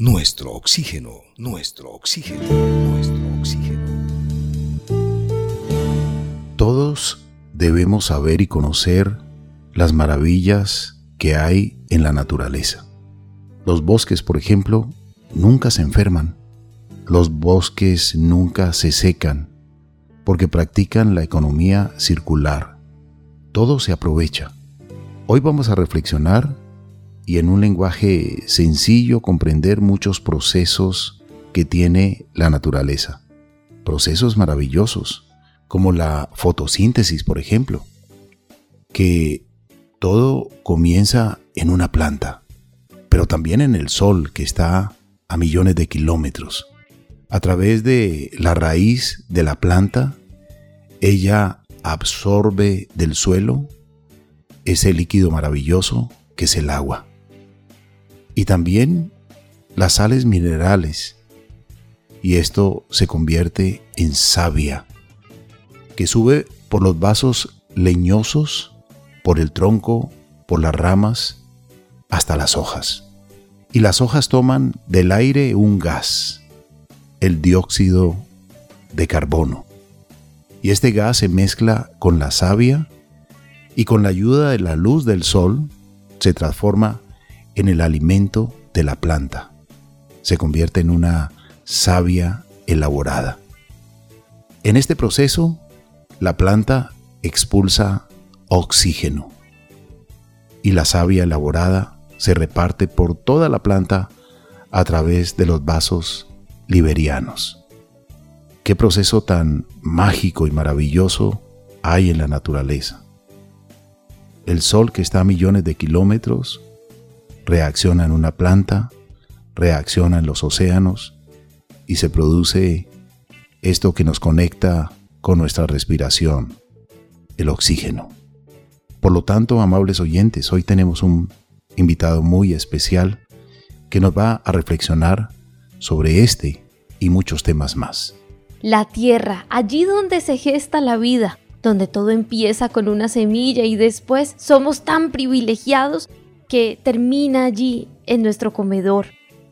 Nuestro oxígeno, nuestro oxígeno, nuestro oxígeno. Todos debemos saber y conocer las maravillas que hay en la naturaleza. Los bosques, por ejemplo, nunca se enferman. Los bosques nunca se secan porque practican la economía circular. Todo se aprovecha. Hoy vamos a reflexionar y en un lenguaje sencillo comprender muchos procesos que tiene la naturaleza. Procesos maravillosos, como la fotosíntesis, por ejemplo, que todo comienza en una planta, pero también en el sol que está a millones de kilómetros. A través de la raíz de la planta, ella absorbe del suelo ese líquido maravilloso que es el agua y también las sales minerales. Y esto se convierte en savia, que sube por los vasos leñosos, por el tronco, por las ramas, hasta las hojas. Y las hojas toman del aire un gas, el dióxido de carbono. Y este gas se mezcla con la savia y con la ayuda de la luz del sol se transforma en el alimento de la planta. Se convierte en una savia elaborada. En este proceso, la planta expulsa oxígeno y la savia elaborada se reparte por toda la planta a través de los vasos liberianos. Qué proceso tan mágico y maravilloso hay en la naturaleza. El sol que está a millones de kilómetros reacciona en una planta, reacciona en los océanos y se produce esto que nos conecta con nuestra respiración, el oxígeno. Por lo tanto, amables oyentes, hoy tenemos un invitado muy especial que nos va a reflexionar sobre este y muchos temas más. La tierra, allí donde se gesta la vida, donde todo empieza con una semilla y después somos tan privilegiados que termina allí en nuestro comedor.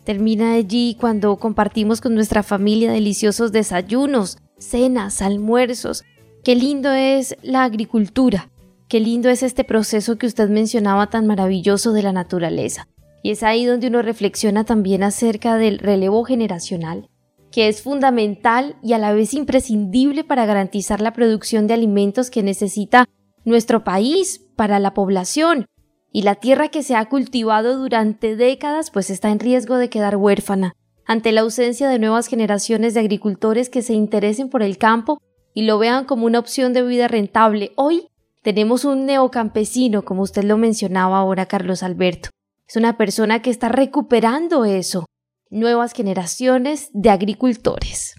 Termina allí cuando compartimos con nuestra familia deliciosos desayunos, cenas, almuerzos. Qué lindo es la agricultura. Qué lindo es este proceso que usted mencionaba tan maravilloso de la naturaleza. Y es ahí donde uno reflexiona también acerca del relevo generacional, que es fundamental y a la vez imprescindible para garantizar la producción de alimentos que necesita nuestro país para la población y la tierra que se ha cultivado durante décadas pues está en riesgo de quedar huérfana ante la ausencia de nuevas generaciones de agricultores que se interesen por el campo y lo vean como una opción de vida rentable. Hoy tenemos un neocampesino, como usted lo mencionaba ahora, Carlos Alberto. Es una persona que está recuperando eso. Nuevas generaciones de agricultores.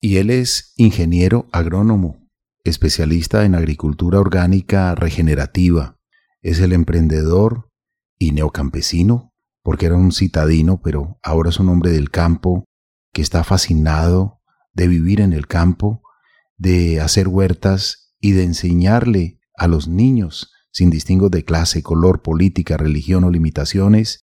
Y él es ingeniero agrónomo, especialista en agricultura orgánica regenerativa es el emprendedor y neocampesino, porque era un citadino, pero ahora es un hombre del campo que está fascinado de vivir en el campo, de hacer huertas y de enseñarle a los niños, sin distingo de clase, color, política, religión o limitaciones,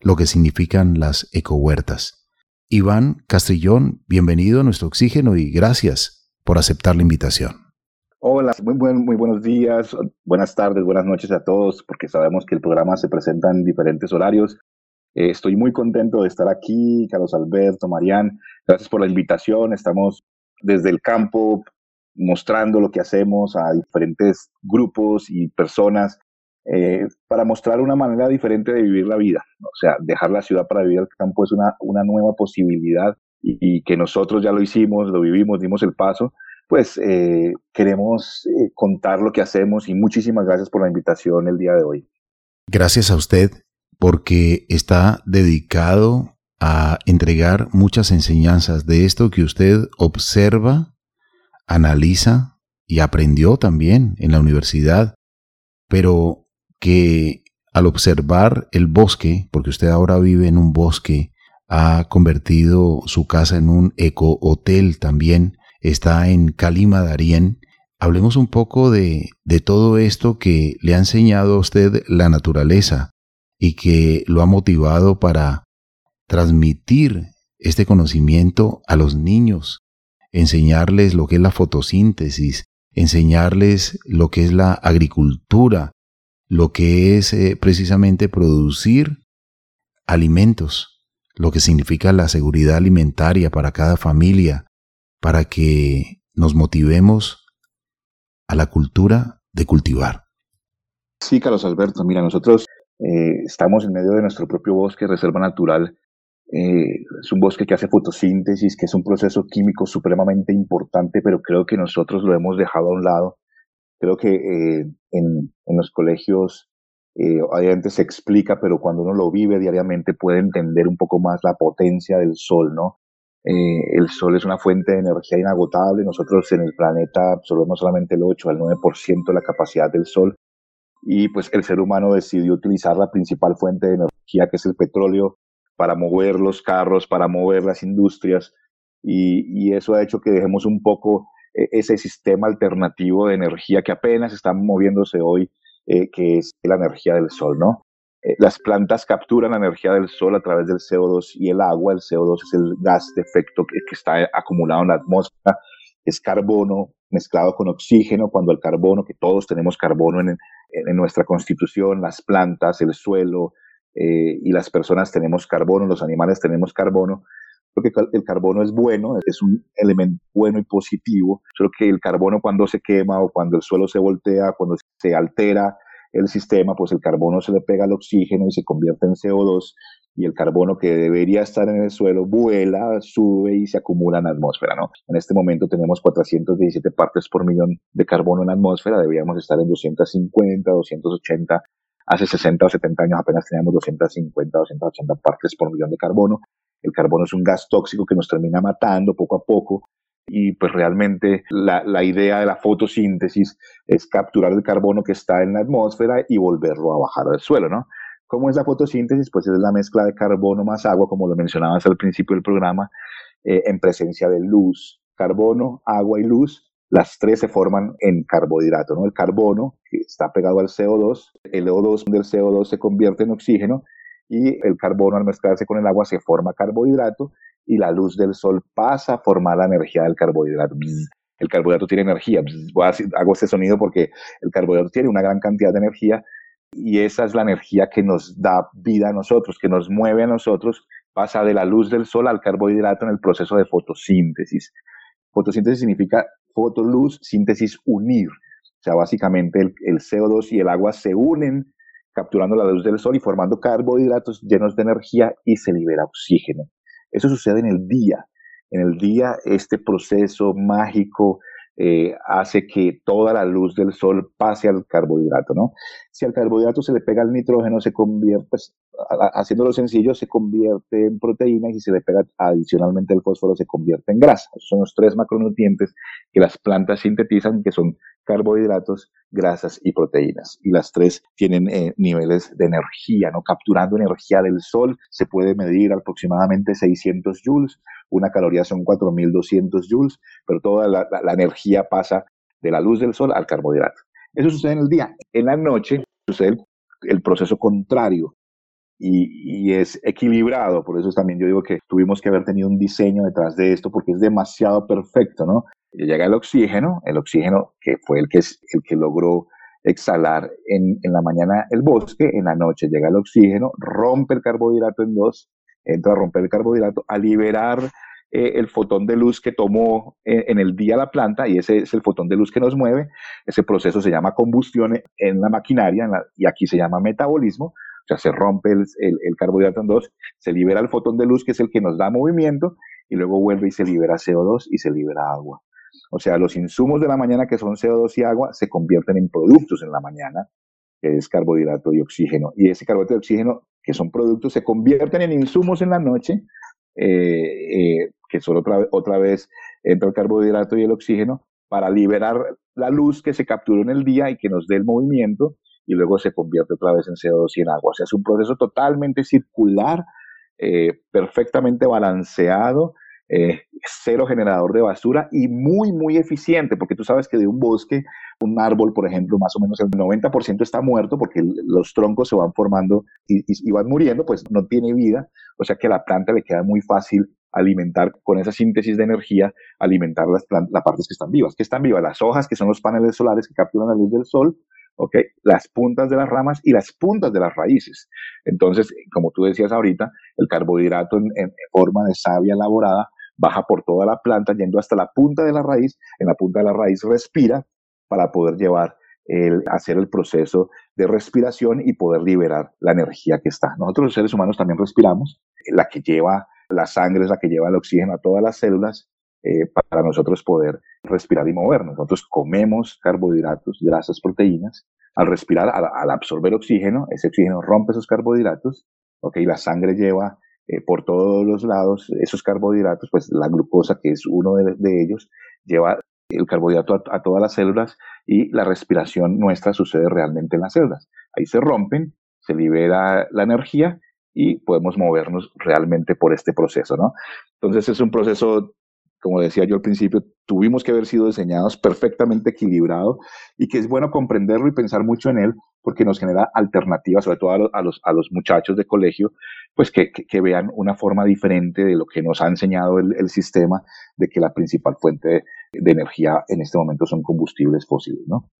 lo que significan las ecohuertas. Iván Castrillón, bienvenido a nuestro oxígeno y gracias por aceptar la invitación. Hola, muy, muy buenos días, buenas tardes, buenas noches a todos, porque sabemos que el programa se presenta en diferentes horarios. Eh, estoy muy contento de estar aquí, Carlos Alberto, Marían, gracias por la invitación. Estamos desde el campo mostrando lo que hacemos a diferentes grupos y personas eh, para mostrar una manera diferente de vivir la vida. O sea, dejar la ciudad para vivir el campo es una, una nueva posibilidad y que nosotros ya lo hicimos, lo vivimos, dimos el paso pues eh, queremos eh, contar lo que hacemos y muchísimas gracias por la invitación el día de hoy. Gracias a usted porque está dedicado a entregar muchas enseñanzas de esto que usted observa, analiza y aprendió también en la universidad, pero que al observar el bosque, porque usted ahora vive en un bosque, ha convertido su casa en un eco hotel también, está en Calima Darien. Hablemos un poco de, todo esto que le ha enseñado a usted la naturaleza y que lo ha motivado para transmitir este conocimiento a los niños, enseñarles lo que es la fotosíntesis, enseñarles lo que es la agricultura, lo que es eh, precisamente producir alimentos, lo que significa la seguridad alimentaria para cada familia, para que nos motivemos a la cultura de cultivar. Sí, Carlos Alberto, mira, nosotros eh, estamos en medio de nuestro propio bosque, reserva natural. Eh, es un bosque que hace fotosíntesis, que es un proceso químico supremamente importante, pero creo que nosotros lo hemos dejado a un lado. Creo que eh, en, en, los colegios obviamente se explica, pero cuando uno lo vive diariamente puede entender un poco más la potencia del sol, ¿no? El sol es una fuente de energía inagotable. Nosotros en el planeta absorbemos solamente el 8 al 9% de la capacidad del sol y pues el ser humano decidió utilizar la principal fuente de energía que es el petróleo para mover los carros, para mover las industrias y, eso ha hecho que dejemos un poco eh, ese sistema alternativo de energía que apenas está moviéndose hoy, eh, que es la energía del sol, ¿no? Eh, las plantas capturan la energía del sol a través del CO2 y el agua. El CO2 es el gas de efecto que, que está acumulado en la atmósfera. Es carbono mezclado con oxígeno, cuando el carbono, que todos tenemos carbono en, en nuestra constitución, las plantas, el suelo eh, y las personas tenemos carbono, los animales tenemos carbono. Creo que el carbono es bueno, es un elemento bueno y positivo. Creo que el carbono cuando se quema o cuando el suelo se voltea, cuando se altera el sistema, pues el carbono se le pega al oxígeno y se convierte en CO2 y el carbono que debería estar en el suelo vuela, sube y se acumula en la atmósfera, ¿no? En este momento tenemos 417 partes por millón de carbono en la atmósfera, deberíamos estar en 250, 280. Hace 60 o 70 años apenas teníamos 250, 280 partes por millón de carbono. El carbono es un gas tóxico que nos termina matando poco a poco y pues realmente la, la, idea de la fotosíntesis es capturar el carbono que está en la atmósfera y volverlo a bajar al suelo, ¿no? ¿Cómo es la fotosíntesis? Pues es la mezcla de carbono más agua, como lo mencionabas al principio del programa, eh, en presencia de luz. Carbono, agua y luz, las tres se forman en carbohidrato, ¿no? El carbono, que está pegado al CO2, el O2 del CO2 se convierte en oxígeno y el carbono al mezclarse con el agua se forma carbohidrato y la luz del sol pasa a formar la energía del carbohidrato. El carbohidrato tiene energía. hago ese sonido porque el carbohidrato tiene una gran cantidad de energía y esa es la energía que nos da vida a nosotros, que nos mueve a nosotros, pasa de la luz del sol al carbohidrato en el proceso de fotosíntesis. Fotosíntesis significa fotoluz, síntesis unir. O sea, básicamente el, el CO2 y el agua se unen capturando la luz del sol y formando carbohidratos llenos de energía y se libera oxígeno. Eso sucede en el día. En el día este proceso mágico eh, hace que toda la luz del sol pase al carbohidrato, ¿no? Si al carbohidrato se le pega el nitrógeno, se convierte, pues, haciéndolo sencillo, se convierte en proteína y si se le pega adicionalmente el fósforo, se convierte en grasa. Son los tres macronutrientes que las plantas sintetizan, que son carbohidratos, grasas y proteínas. Y las tres tienen eh, niveles de energía, ¿no? Capturando energía del sol se puede medir aproximadamente 600 joules. Una caloría son 4200 joules, pero toda la, energía pasa de la luz del sol al carbohidrato. Eso sucede en el día. En la noche sucede el, proceso contrario. Y, es equilibrado. Por eso también yo digo que tuvimos que haber tenido un diseño detrás de esto porque es demasiado perfecto, ¿no? llega el oxígeno, el oxígeno que fue el que, el que logró exhalar en, en, la mañana el bosque, en la noche llega el oxígeno, rompe el carbohidrato en dos, entra a romper el carbohidrato, a liberar eh, el fotón de luz que tomó eh, en, el día la planta, y ese es el fotón de luz que nos mueve. Ese proceso se llama combustión en la maquinaria, y aquí se llama metabolismo. O sea, se rompe el, el, carbohidrato en dos, se libera el fotón de luz que es el que nos da movimiento, y luego vuelve y se libera CO2 y se libera agua. O sea, los insumos de la mañana que son CO2 y agua se convierten en productos en la mañana, que es carbohidrato y oxígeno. Y ese carbohidrato y oxígeno, que son productos, se convierten en insumos en la noche, eh, eh, que solo otra, otra vez entra el carbohidrato y el oxígeno, para liberar la luz que se capturó en el día y que nos dé el movimiento, y luego se convierte otra vez en CO2 y en agua. O sea, es un proceso totalmente circular, eh, perfectamente balanceado, eh, cero generador de basura y muy, muy eficiente, porque tú sabes que de un bosque, un árbol, por ejemplo, más o menos el 90% está muerto porque los troncos se van formando y, y, van muriendo, pues no tiene vida, o sea que a la planta le queda muy fácil alimentar con esa síntesis de energía, alimentar las, las partes que están vivas. que están vivas? Las hojas, que son los paneles solares que capturan la luz del sol, ¿ok? Las puntas de las ramas y las puntas de las raíces. Entonces, como tú decías ahorita, el carbohidrato en, forma de savia elaborada baja por toda la planta, yendo hasta la punta de la raíz. En la punta de la raíz respira para poder llevar el, hacer el proceso de respiración y poder liberar la energía que está. Nosotros los seres humanos también respiramos, la que lleva la sangre es la que lleva el oxígeno a todas las células eh, para nosotros poder respirar y movernos. Nosotros comemos carbohidratos, grasas, proteínas. Al respirar, al, absorber oxígeno, ese oxígeno rompe esos carbohidratos, ¿ok? La sangre lleva eh, por todos los lados esos carbohidratos, pues la glucosa, que es uno de, ellos, lleva el carbohidrato a, todas las células y la respiración nuestra sucede realmente en las células. Ahí se rompen, se libera la energía y podemos movernos realmente por este proceso, ¿no? Entonces es un proceso como decía yo al principio, tuvimos que haber sido diseñados perfectamente equilibrado y que es bueno comprenderlo y pensar mucho en él porque nos genera alternativas, sobre todo a los, a los, muchachos de colegio, pues que, que, vean una forma diferente de lo que nos ha enseñado el, el sistema de que la principal fuente de, de, energía en este momento son combustibles fósiles, ¿no?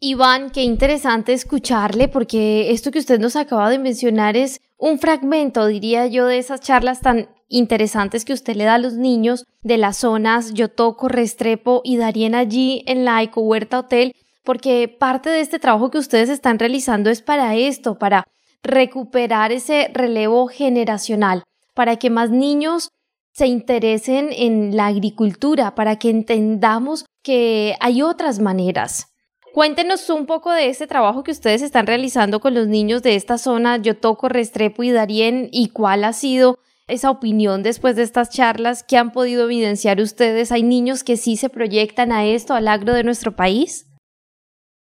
Iván, qué interesante escucharle porque esto que usted nos acaba de mencionar es un fragmento, diría yo, de esas charlas tan interesantes que usted le da a los niños de las zonas Yotoco, Restrepo y Darien allí en la Eco Huerta Hotel, porque parte de este trabajo que ustedes están realizando es para esto, para recuperar ese relevo generacional, para que más niños se interesen en la agricultura, para que entendamos que hay otras maneras. Cuéntenos un poco de ese trabajo que ustedes están realizando con los niños de esta zona, Yotoco, Restrepo y Darien, y cuál ha sido esa opinión después de estas charlas que han podido evidenciar ustedes? ¿Hay niños que sí se proyectan a esto, al agro de nuestro país?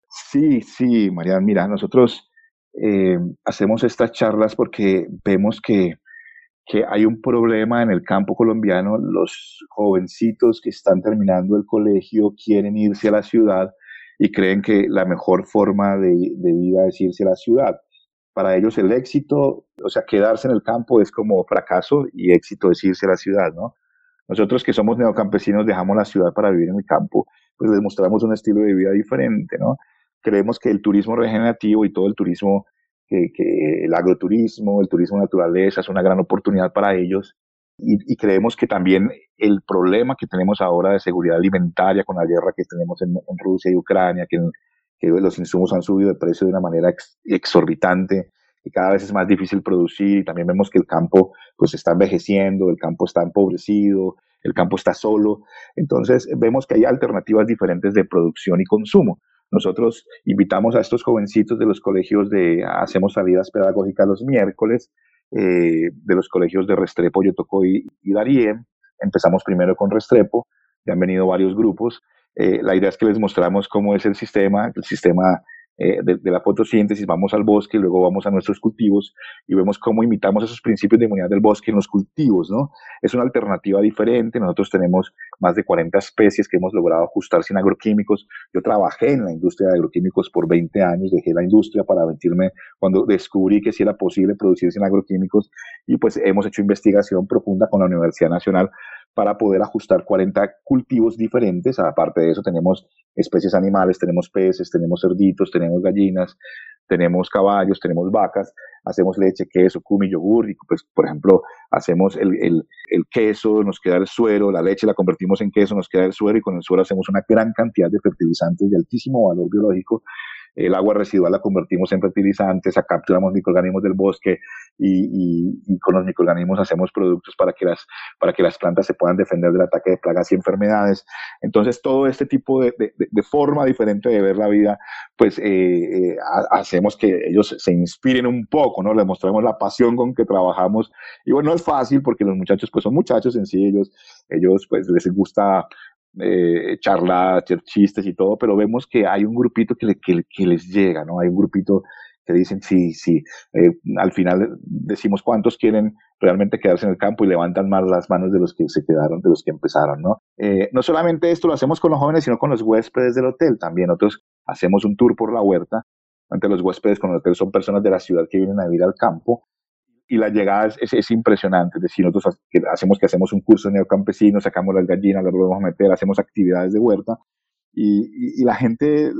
Sí, sí, Mariana, mira, nosotros eh, hacemos estas charlas porque vemos que, que hay un problema en el campo colombiano. Los jovencitos que están terminando el colegio quieren irse a la ciudad y creen que la mejor forma de, de vida es irse a la ciudad para ellos el éxito, o sea, quedarse en el campo es como fracaso y éxito es irse a la ciudad, ¿no? Nosotros que somos neocampesinos dejamos la ciudad para vivir en el campo, pues les mostramos un estilo de vida diferente, ¿no? Creemos que el turismo regenerativo y todo el turismo, el agroturismo, el turismo naturaleza es una gran oportunidad para ellos y, creemos que también el problema que tenemos ahora de seguridad alimentaria con la guerra que tenemos en, Rusia y Ucrania, que que los insumos han subido de precio de una manera exorbitante y cada vez es más difícil producir y también vemos que el campo pues está envejeciendo, el campo está empobrecido, el campo está solo. Entonces vemos que hay alternativas diferentes de producción y consumo. Nosotros invitamos a estos jovencitos de los colegios de, hacemos salidas pedagógicas los miércoles, eh, de los colegios de Restrepo, Yotocó y, y Darien. Empezamos primero con Restrepo, ya han venido varios grupos eh, la idea es que les mostramos cómo es el sistema, el sistema eh, de, la fotosíntesis, vamos al bosque, luego vamos a nuestros cultivos y vemos cómo imitamos esos principios de inmunidad del bosque en los cultivos, ¿no? Es una alternativa diferente, nosotros tenemos más de 40 especies que hemos logrado ajustar sin agroquímicos. Yo trabajé en la industria de agroquímicos por 20 años, dejé la industria para mentirme cuando descubrí que sí era posible producir sin agroquímicos y pues hemos hecho investigación profunda con la Universidad Nacional para poder ajustar 40 cultivos diferentes. Aparte de eso, tenemos especies animales, tenemos peces, tenemos cerditos, tenemos gallinas, tenemos caballos, tenemos vacas, hacemos leche, queso, cumi, yogur, y pues, por ejemplo, hacemos el, el, el, queso, nos queda el suero, la leche la convertimos en queso, nos queda el suero, y con el suero hacemos una gran cantidad de fertilizantes de altísimo valor biológico el agua residual la convertimos en fertilizantes, capturamos microorganismos del bosque y, con los microorganismos hacemos productos para que, las, para que las plantas se puedan defender del ataque de plagas y enfermedades. Entonces, todo este tipo de, forma diferente de ver la vida, pues eh, eh, hacemos que ellos se inspiren un poco, ¿no? Les mostramos la pasión con que trabajamos. Y bueno, no es fácil porque los muchachos, pues son muchachos sencillos, ellos pues les gusta eh, charlas, chistes y todo, pero vemos que hay un grupito que, que, les llega, ¿no? Hay un grupito que dicen sí, sí. Eh, al final decimos cuántos quieren realmente quedarse en el campo y levantan más las manos de los que se quedaron, de los que empezaron, ¿no? Eh, no solamente esto lo hacemos con los jóvenes, sino con los huéspedes del hotel también. Nosotros hacemos un tour por la huerta. Ante los huéspedes con el hotel son personas de la ciudad que vienen a vivir al campo y la llegada es, es, impresionante. Es decir, nosotros hacemos que hacemos un curso neocampesino, sacamos las gallinas, las volvemos a meter, hacemos actividades de huerta y, y, la gente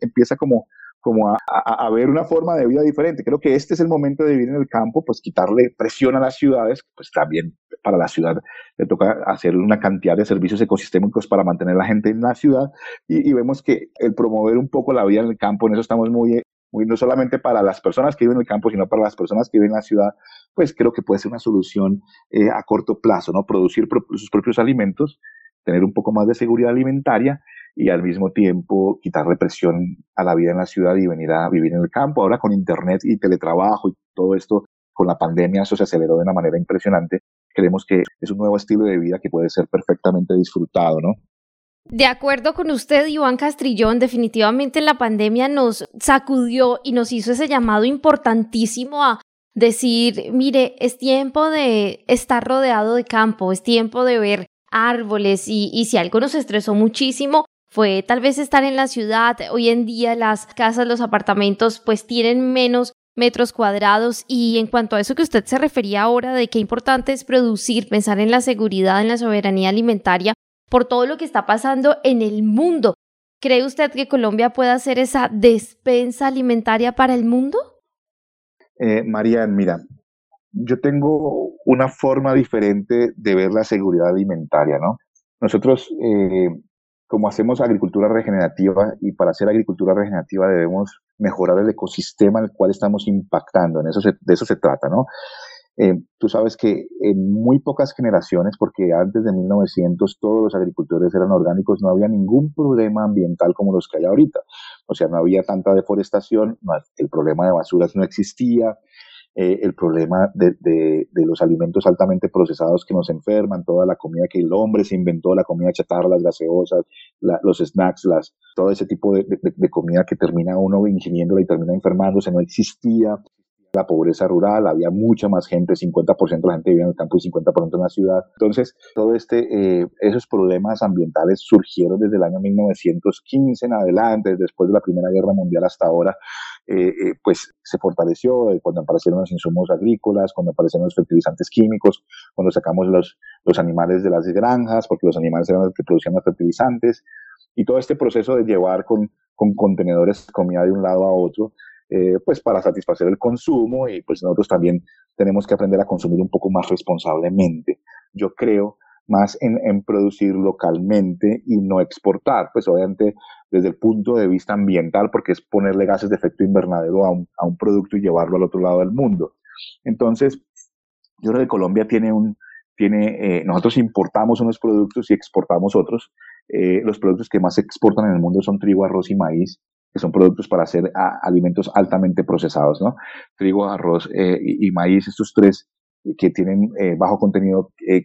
empieza como, como a, a, ver una forma de vida diferente. Creo que este es el momento de vivir en el campo, pues quitarle presión a las ciudades, pues también para la ciudad le toca hacer una cantidad de servicios ecosistémicos para mantener a la gente en la ciudad y, y vemos que el promover un poco la vida en el campo, en eso estamos muy no solamente para las personas que viven en el campo, sino para las personas que viven en la ciudad, pues creo que puede ser una solución eh, a corto plazo, ¿no? Producir sus propios alimentos, tener un poco más de seguridad alimentaria y al mismo tiempo quitar represión a la vida en la ciudad y venir a vivir en el campo. Ahora con internet y teletrabajo y todo esto, con la pandemia eso se aceleró de una manera impresionante. Creemos que es un nuevo estilo de vida que puede ser perfectamente disfrutado, ¿no? De acuerdo con usted, Iván Castrillón, definitivamente la pandemia nos sacudió y nos hizo ese llamado importantísimo a decir, mire, es tiempo de estar rodeado de campo, es tiempo de ver árboles y, si algo nos estresó muchísimo fue tal vez estar en la ciudad. Hoy en día las casas, los apartamentos pues tienen menos metros cuadrados y en cuanto a eso que usted se refería ahora de qué importante es producir, pensar en la seguridad, en la soberanía alimentaria, por todo lo que está pasando en el mundo. ¿Cree usted que Colombia pueda ser esa despensa alimentaria para el mundo? Eh, Marian, mira, yo tengo una forma diferente de ver la seguridad alimentaria, ¿no? Nosotros, eh, como hacemos agricultura regenerativa, y para hacer agricultura regenerativa debemos mejorar el ecosistema al cual estamos impactando, en eso de eso se trata, ¿no? Eh, tú sabes que en muy pocas generaciones, porque antes de 1900 todos los agricultores eran orgánicos, no había ningún problema ambiental como los que hay ahorita. O sea, no había tanta deforestación, el problema de basuras no existía, eh, el problema de, de, de, los alimentos altamente procesados que nos enferman, toda la comida que el hombre se inventó, la comida chatarra, las gaseosas, los snacks, las, todo ese tipo de, de, comida que termina uno ingiriéndola y termina enfermándose, no existía la pobreza rural, había mucha más gente, 50% de la gente vivía en el campo y 50% en la ciudad. Entonces, todo este, eh, esos problemas ambientales surgieron desde el año 1915 en adelante, después de la Primera Guerra Mundial hasta ahora, eh, eh, pues se fortaleció cuando aparecieron los insumos agrícolas, cuando aparecieron los fertilizantes químicos, cuando sacamos los, los animales de las granjas, porque los animales eran los que producían los fertilizantes, y todo este proceso de llevar con, con contenedores comida de un lado a otro, eh, pues para satisfacer el consumo y pues nosotros también tenemos que aprender a consumir un poco más responsablemente. Yo creo más en, en, producir localmente y no exportar, pues obviamente desde el punto de vista ambiental, porque es ponerle gases de efecto invernadero a un, a un producto y llevarlo al otro lado del mundo. Entonces, yo creo que Colombia tiene un, tiene, eh, nosotros importamos unos productos y exportamos otros. Eh, los productos que más se exportan en el mundo son trigo, arroz y maíz que son productos para hacer alimentos altamente procesados, ¿no? Trigo, arroz eh, y, maíz, estos tres que tienen eh, bajo contenido eh,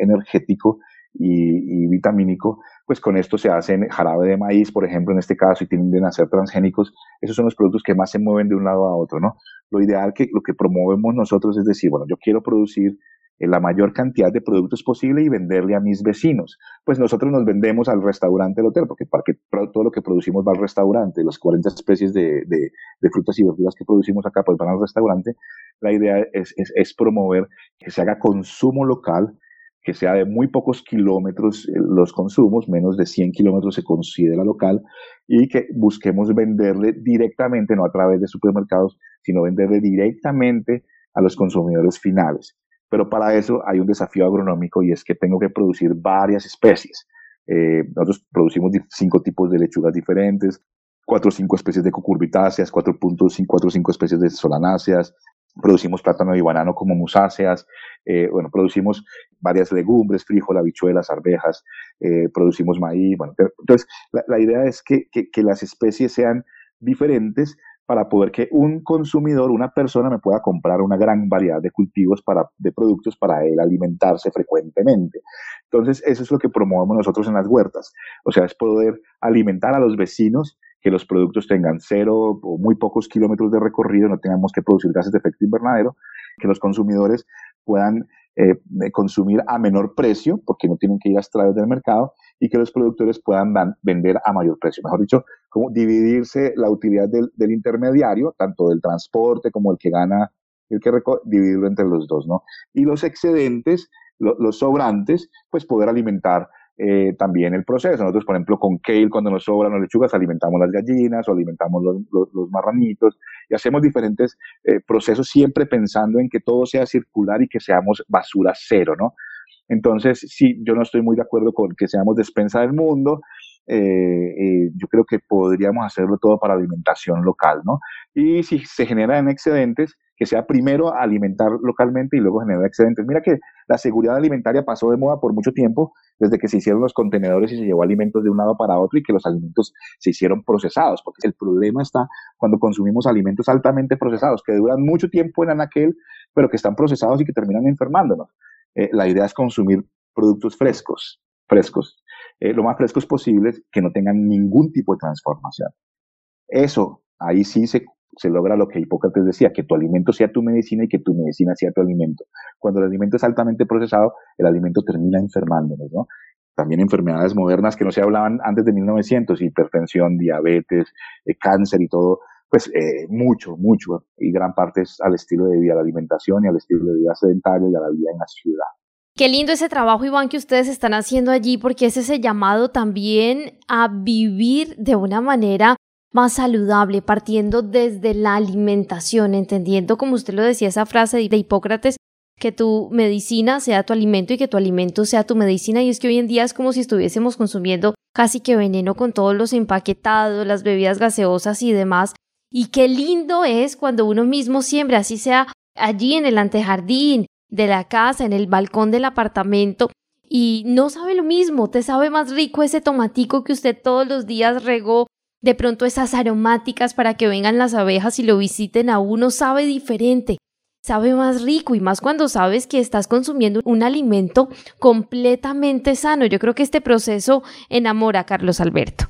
energético y, y, vitamínico, pues con esto se hacen jarabe de maíz, por ejemplo, en este caso, y tienden a ser transgénicos. Esos son los productos que más se mueven de un lado a otro, ¿no? Lo ideal que lo que promovemos nosotros es decir, bueno, yo quiero producir la mayor cantidad de productos posible y venderle a mis vecinos. Pues nosotros nos vendemos al restaurante del hotel, porque para que todo lo que producimos va al restaurante, las 40 especies de, de, frutas y verduras que producimos acá pues van al restaurante. La idea es, es, es promover que se haga consumo local, que sea de muy pocos kilómetros eh, los consumos, menos de 100 kilómetros se considera local, y que busquemos venderle directamente, no a través de supermercados, sino venderle directamente a los consumidores finales. Pero para eso hay un desafío agronómico y es que tengo que producir varias especies. Eh, nosotros producimos cinco tipos de lechugas diferentes, cuatro o cinco especies de cucurbitáceas, cuatro o cinco especies de solanáceas, producimos plátano y banano como musáceas, eh, bueno, producimos varias legumbres, frijol, habichuelas, arvejas, eh, producimos maíz, bueno, entonces la, idea es que, que, las especies sean diferentes para poder que un consumidor, una persona me pueda comprar una gran variedad de cultivos para, de productos para él alimentarse frecuentemente. Entonces, eso es lo que promovemos nosotros en las huertas. O sea, es poder alimentar a los vecinos que los productos tengan cero o muy pocos kilómetros de recorrido, no tengamos que producir gases de efecto invernadero, que los consumidores puedan eh, consumir a menor precio, porque no tienen que ir a extraer del mercado, y que los productores puedan vender a mayor precio. Mejor dicho, como dividirse la utilidad del, intermediario, tanto del transporte como el que gana, el que dividirlo entre los dos, ¿no? Y los excedentes, los sobrantes, pues poder alimentar eh, también el proceso. Nosotros, por ejemplo, con kale, cuando nos sobran las lechugas, alimentamos las gallinas o alimentamos los, los, marranitos y hacemos diferentes eh, procesos siempre pensando en que todo sea circular y que seamos basura cero, ¿no? Entonces, sí, yo no estoy muy de acuerdo con que seamos despensa del mundo. Eh, yo creo que podríamos hacerlo todo para alimentación local, ¿no? Y si se generan excedentes, que sea primero alimentar localmente y luego generar excedentes. Mira que la seguridad alimentaria pasó de moda por mucho tiempo, desde que se hicieron los contenedores y se llevó alimentos de un lado para otro y que los alimentos se hicieron procesados, porque el problema está cuando consumimos alimentos altamente procesados, que duran mucho tiempo en anaquel, pero que están procesados y que terminan enfermándonos. Eh, la idea es consumir productos frescos, frescos, eh, lo más frescos posibles, que no tengan ningún tipo de transformación. Eso, ahí sí se se logra lo que Hipócrates decía, que tu alimento sea tu medicina y que tu medicina sea tu alimento. Cuando el alimento es altamente procesado, el alimento termina enfermándonos, ¿no? También enfermedades modernas que no se hablaban antes de 1900, hipertensión, diabetes, eh, cáncer y todo, pues eh, mucho, mucho, y gran parte es al estilo de vida, a la alimentación y al estilo de vida sedentario y a la vida en la ciudad. Qué lindo ese trabajo, Iván, que ustedes están haciendo allí, porque es ese llamado también a vivir de una manera más saludable, partiendo desde la alimentación, entendiendo, como usted lo decía, esa frase de Hipócrates, que tu medicina sea tu alimento y que tu alimento sea tu medicina. Y es que hoy en día es como si estuviésemos consumiendo casi que veneno con todos los empaquetados, las bebidas gaseosas y demás. Y qué lindo es cuando uno mismo siembra, así sea allí en el antejardín de la casa, en el balcón del apartamento, y no sabe lo mismo, te sabe más rico ese tomatico que usted todos los días regó de pronto esas aromáticas para que vengan las abejas y lo visiten a uno sabe diferente, sabe más rico y más cuando sabes que estás consumiendo un alimento completamente sano. Yo creo que este proceso enamora a Carlos Alberto.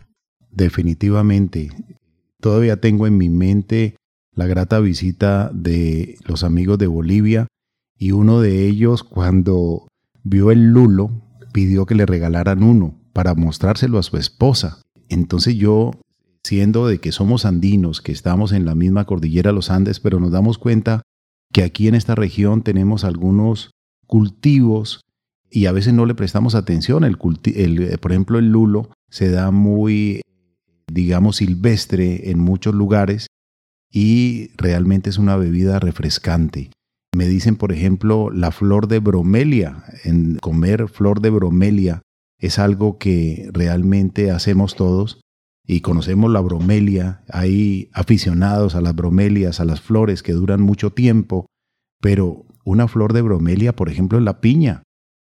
Definitivamente. Todavía tengo en mi mente la grata visita de los amigos de Bolivia y uno de ellos cuando vio el lulo pidió que le regalaran uno para mostrárselo a su esposa. Entonces yo siendo de que somos andinos, que estamos en la misma cordillera los Andes, pero nos damos cuenta que aquí en esta región tenemos algunos cultivos y a veces no le prestamos atención. El, el por ejemplo, el lulo se da muy, digamos, silvestre en muchos lugares y realmente es una bebida refrescante. Me dicen, por ejemplo, la flor de bromelia. En comer flor de bromelia es algo que realmente hacemos todos y conocemos la bromelia, hay aficionados a las bromelias, a las flores que duran mucho tiempo, pero una flor de bromelia, por ejemplo, es la piña,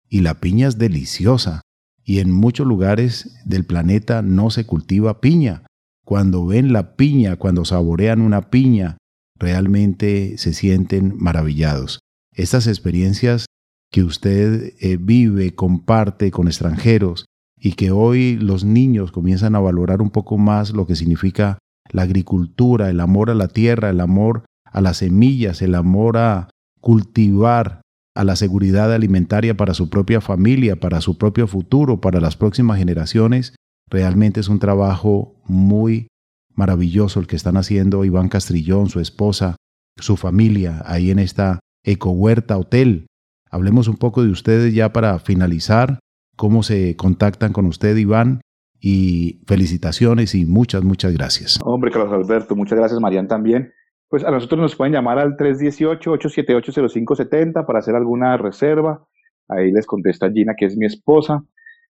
y la piña es deliciosa, y en muchos lugares del planeta no se cultiva piña. Cuando ven la piña, cuando saborean una piña, realmente se sienten maravillados. Estas experiencias que usted eh, vive, comparte con extranjeros, y que hoy los niños comienzan a valorar un poco más lo que significa la agricultura, el amor a la tierra, el amor a las semillas, el amor a cultivar, a la seguridad alimentaria para su propia familia, para su propio futuro, para las próximas generaciones, realmente es un trabajo muy maravilloso el que están haciendo Iván Castrillón, su esposa, su familia, ahí en esta Eco Huerta Hotel. Hablemos un poco de ustedes ya para finalizar cómo se contactan con usted, Iván. Y felicitaciones y muchas, muchas gracias. Hombre, Carlos Alberto, muchas gracias, Marian, también. Pues a nosotros nos pueden llamar al 318-878-0570 para hacer alguna reserva. Ahí les contesta Gina, que es mi esposa.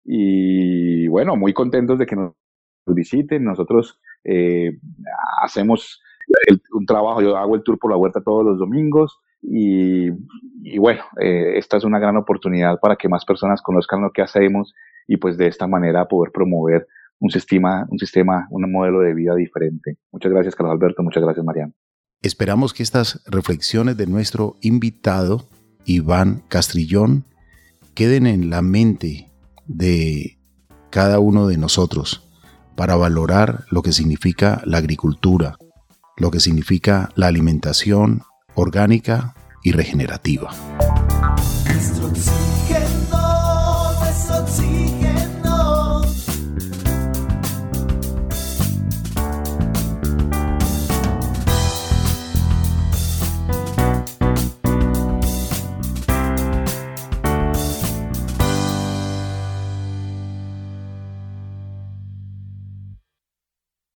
Y bueno, muy contentos de que nos visiten. Nosotros eh, hacemos un trabajo, yo hago el tour por la huerta todos los domingos. Y, bueno, eh, esta es una gran oportunidad para que más personas conozcan lo que hacemos y pues de esta manera poder promover un sistema, un sistema, un modelo de vida diferente. Muchas gracias, Carlos Alberto. Muchas gracias, Mariano. Esperamos que estas reflexiones de nuestro invitado, Iván Castrillón, queden en la mente de cada uno de nosotros. para valorar lo que significa la agricultura, lo que significa la alimentación orgánica y regenerativa.